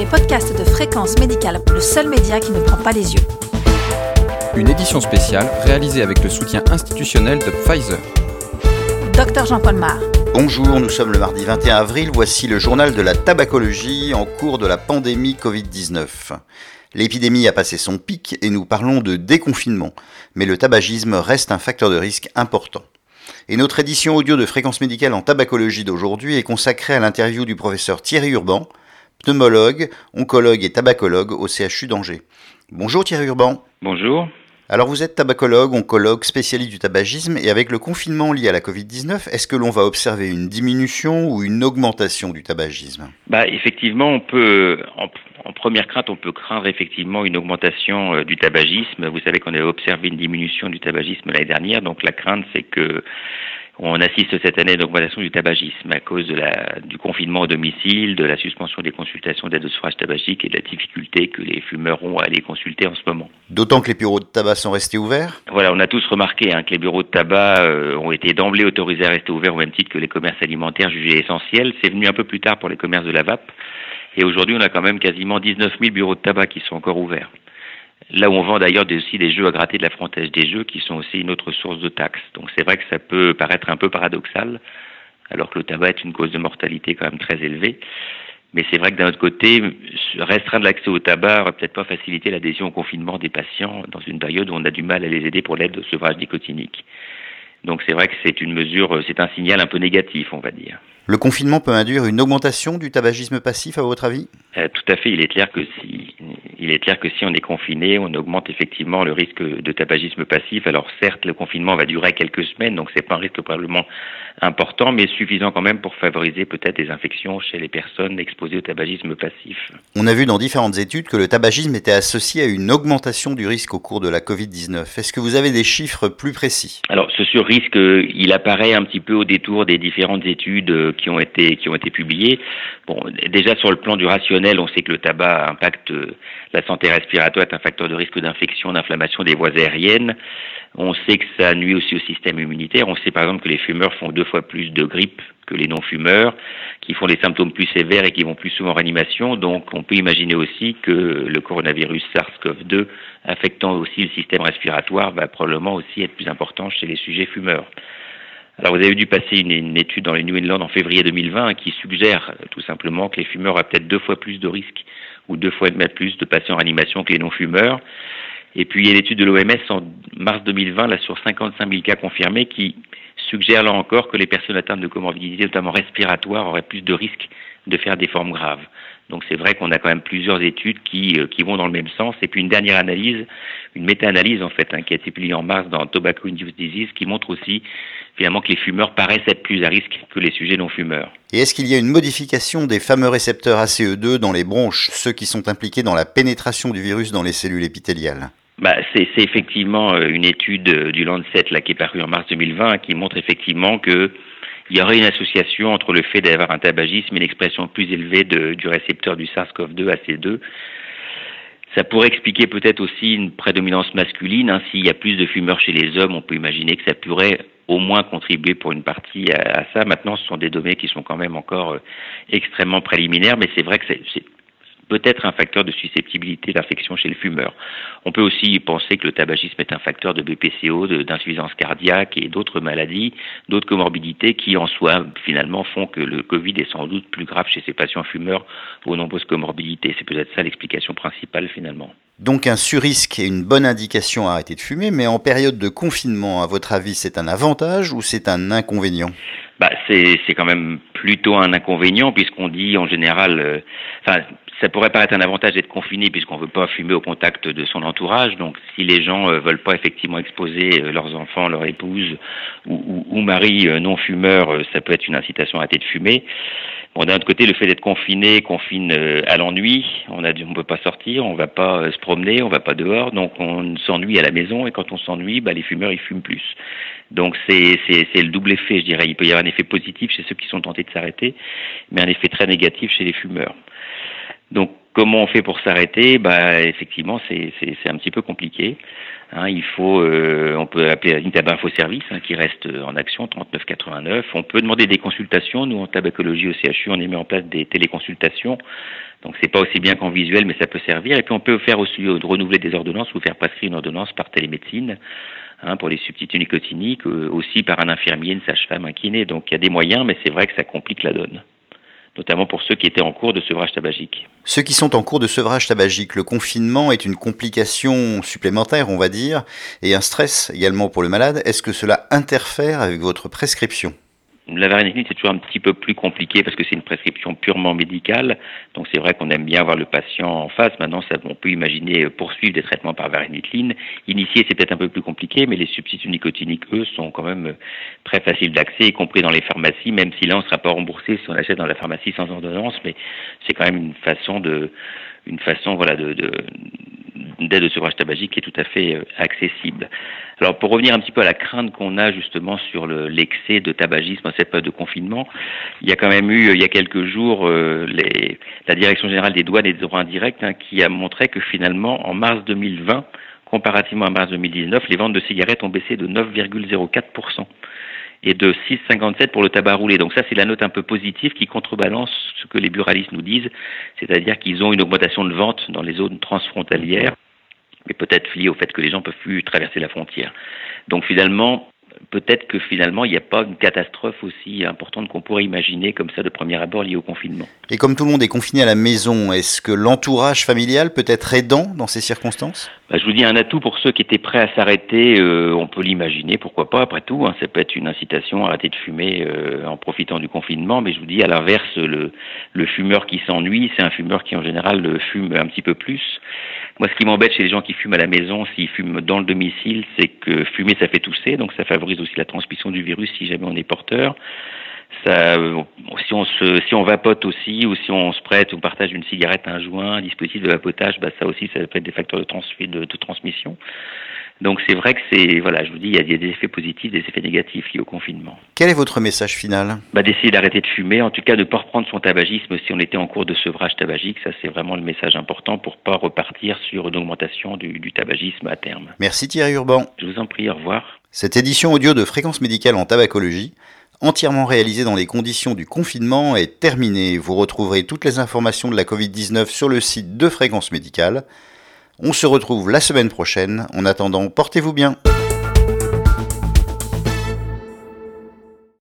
les podcasts de Fréquence Médicale, le seul média qui ne prend pas les yeux. Une édition spéciale réalisée avec le soutien institutionnel de Pfizer. Docteur Jean-Paul Mar. Bonjour, nous sommes le mardi 21 avril. Voici le journal de la tabacologie en cours de la pandémie Covid-19. L'épidémie a passé son pic et nous parlons de déconfinement, mais le tabagisme reste un facteur de risque important. Et notre édition audio de fréquence médicale en tabacologie d'aujourd'hui est consacrée à l'interview du professeur Thierry Urban, pneumologue, oncologue et tabacologue au CHU d'Angers. Bonjour Thierry Urban. Bonjour. Alors vous êtes tabacologue, oncologue, spécialiste du tabagisme, et avec le confinement lié à la Covid-19, est-ce que l'on va observer une diminution ou une augmentation du tabagisme? Bah, Effectivement, on peut, en, première crainte, on peut craindre effectivement une augmentation euh, du tabagisme. Vous savez qu'on a observé une diminution du tabagisme l'année dernière, donc la crainte c'est que on assiste cette année à une augmentation du tabagisme à cause de la, du confinement au domicile, de la suspension des consultations d'aide au sevrage tabagique et de la difficulté que les fumeurs ont à aller consulter en ce moment. D'autant que les bureaux de tabac sont restés ouverts? Voilà, on a tous remarqué hein, que les bureaux de tabac euh, ont été d'emblée autorisés à rester ouverts au même titre que les commerces alimentaires jugés essentiels. C'est venu un peu plus tard pour les commerces de la vape. Et aujourd'hui, on a quand même quasiment 19 000 bureaux de tabac qui sont encore ouverts. Là où on vend d'ailleurs aussi des jeux à gratter de la frontaise des jeux qui sont aussi une autre source de taxes. Donc c'est vrai que ça peut paraître un peu paradoxal, alors que le tabac est une cause de mortalité quand même très élevée. Mais c'est vrai que d'un autre côté, restreindre l'accès au tabac va peut-être pas faciliter l'adhésion au confinement des patients dans une période où on a du mal à les aider pour l'aide au sevrage nicotinique. Donc c'est vrai que c'est une mesure, c'est un signal un peu négatif, on va dire. Le confinement peut induire une augmentation du tabagisme passif, à votre avis? Euh, Tout à fait. Il est clair que si il est clair que si on est confiné, on augmente effectivement le risque de tabagisme passif. Alors certes, le confinement va durer quelques semaines, donc c'est pas un risque probablement important, mais suffisant quand même pour favoriser peut-être des infections chez les personnes exposées au tabagisme passif. On a vu dans différentes études que le tabagisme était associé à une augmentation du risque au cours de la Covid-19. Est-ce que vous avez des chiffres plus précis? Alors ce sur-risque, il apparaît un petit peu au détour des différentes études qui ont été qui ont été publiées. Bon, déjà sur le plan du rationnel, on sait que le tabac impacte la santé respiratoire est un facteur de risque d'infection, d'inflammation des voies aériennes. On sait que ça nuit aussi au système immunitaire. On sait par exemple que les fumeurs font deux fois plus de grippe que les non-fumeurs, qui font des symptômes plus sévères et qui vont plus souvent en réanimation. Donc on peut imaginer aussi que le coronavirus SARS-CoV-2 affectant aussi le système respiratoire va probablement aussi être plus important chez les sujets fumeurs. Alors vous avez dû passer une, étude dans les New England en février 2020 qui suggère tout simplement que les fumeurs ont peut-être deux fois plus de risques ou deux fois plus de patients en réanimation que les non-fumeurs. Et puis il y a l'étude de l'OMS en mars 2020 là sur 55 000 cas confirmés qui suggère là encore que les personnes atteintes de comorbidité, notamment respiratoires, auraient plus de risques de faire des formes graves. Donc c'est vrai qu'on a quand même plusieurs études qui, euh, qui vont dans le même sens. Et puis une dernière analyse, une méta-analyse en fait, hein, qui a été publiée en mars dans Tobacco Induced Disease, qui montre aussi finalement que les fumeurs paraissent être plus à risque que les sujets non fumeurs. Et est-ce qu'il y a une modification des fameux récepteurs ACE2 dans les bronches, ceux qui sont impliqués dans la pénétration du virus dans les cellules épithéliales? Bah, c'est effectivement euh, une étude euh, du Lancet là, qui est parue en mars 2020 qui montre effectivement que il y aurait une association entre le fait d'avoir un tabagisme et l'expression plus élevée de, du récepteur du SARS-CoV-2 AC2. Ça pourrait expliquer peut-être aussi une prédominance masculine. Hein. S'il y a plus de fumeurs chez les hommes, on peut imaginer que ça pourrait au moins contribuer pour une partie à, ça. Maintenant, ce sont des données qui sont quand même encore euh, extrêmement préliminaires, mais c'est vrai que c'est peut être un facteur de susceptibilité d'infection chez le fumeur. On peut aussi penser que le tabagisme est un facteur de BPCO, d'insuffisance cardiaque et d'autres maladies, d'autres comorbidités qui en soi finalement font que le Covid est sans doute plus grave chez ces patients fumeurs aux nombreuses comorbidités. C'est peut-être ça l'explication principale finalement. Donc un surrisque est une bonne indication à arrêter de fumer, mais en période de confinement, à votre avis, c'est un avantage ou c'est un inconvénient? Bah, c'est quand même plutôt un inconvénient puisqu'on dit en général, euh, enfin ça pourrait paraître un avantage d'être confiné puisqu'on ne veut pas fumer au contact de son entourage. Donc, si les gens ne euh, veulent pas effectivement exposer euh, leurs enfants, leur épouse ou, ou, mari euh, non fumeur, ça peut être une incitation à arrêter de fumer. Bon, d'un autre côté, le fait d'être confiné confine à l'ennui. On a, on peut pas sortir, on va pas se promener, on va pas dehors, donc on s'ennuie à la maison. Et quand on s'ennuie, bah, les fumeurs ils fument plus. Donc c'est le double effet, je dirais. Il peut y avoir un effet positif chez ceux qui sont tentés s'arrêter, mais un effet très négatif chez les fumeurs. Donc comment on fait pour s'arrêter Bah effectivement, c'est un petit peu compliqué. Hein, il faut, euh, on peut appeler une Info Service hein, qui reste en action 3989. On peut demander des consultations. Nous en tabacologie au CHU, on met en place des téléconsultations. Donc c'est pas aussi bien qu'en visuel, mais ça peut servir. Et puis on peut faire aussi de renouveler des ordonnances ou faire passer une ordonnance par télémédecine. Hein, pour les substituts nicotiniques, euh, aussi par un infirmier, une sage-femme, un kiné. Donc il y a des moyens, mais c'est vrai que ça complique la donne notamment pour ceux qui étaient en cours de sevrage tabagique. Ceux qui sont en cours de sevrage tabagique, le confinement est une complication supplémentaire, on va dire, et un stress également pour le malade. Est-ce que cela interfère avec votre prescription? La varianite, c'est toujours un petit peu plus compliqué parce que c'est une prescription purement médicale. Donc c'est vrai qu'on aime bien avoir le patient en face. Maintenant, ça, on peut imaginer poursuivre des traitements par varianitline. Initier, c'est peut-être un peu plus compliqué, mais les substituts nicotiniques, eux, sont quand même très faciles d'accès, y compris dans les pharmacies, même si là, on ne sera pas remboursé si on achète dans la pharmacie sans ordonnance. Mais c'est quand même une façon de, une façon, voilà, de, de d'aide au sevrage tabagique qui est tout à fait euh, accessible. Alors pour revenir un petit peu à la crainte qu'on a justement sur l'excès de tabagisme à cette période de confinement, il y a quand même eu il y a quelques jours euh, la direction générale des douanes et des droits indirects hein, qui a montré que finalement en mars 2020 comparativement à mars 2019, les ventes de cigarettes ont baissé de 9,04% et de 6,57 pour le tabac roulé. Donc ça, c'est la note un peu positive qui contrebalance ce que les buralistes nous disent, c'est-à-dire qu'ils ont une augmentation de vente dans les zones transfrontalières mais peut-être lié au fait que les gens peuvent plus traverser la frontière. Donc finalement, peut-être que finalement, il n'y a pas une catastrophe aussi importante qu'on pourrait imaginer comme ça de premier abord liée au confinement. Et comme tout le monde est confiné à la maison, est-ce que l'entourage familial peut être aidant dans ces circonstances? Bah, Je vous dis un atout pour ceux qui étaient prêts à s'arrêter, euh, on peut l'imaginer, pourquoi pas, après tout, hein, ça peut être une incitation à arrêter de fumer euh, en profitant du confinement, mais je vous dis à l'inverse, le, le fumeur qui s'ennuie, c'est un fumeur qui en général fume un petit peu plus. Moi, ce qui m'embête chez les gens qui fument à la maison, s'ils fument dans le domicile, c'est que fumer, ça fait tousser, donc ça favorise aussi la transmission du virus si jamais on est porteur. Ça, si on se, si on vapote aussi, ou si on se prête ou partage une cigarette, un joint, un dispositif de vapotage, bah ça aussi, ça peut être des facteurs de transmission. Donc c'est vrai que c'est, voilà, je vous dis, il y, a, des effets positifs, des effets négatifs liés au confinement. Quel est votre message final? Bah, D'essayer d'arrêter de fumer, en tout cas de ne pas reprendre son tabagisme si on était en cours de sevrage tabagique, ça c'est vraiment le message important pour pas repartir sur une augmentation du, du tabagisme à terme. Merci Thierry Urban. Je vous en prie, au revoir. Cette édition audio de Fréquence médicale en tabacologie, entièrement réalisée dans les conditions du confinement, est terminée. Vous retrouverez toutes les informations de la Covid-19 sur le site de Fréquence médicale. On se retrouve la semaine prochaine. En attendant, portez-vous bien.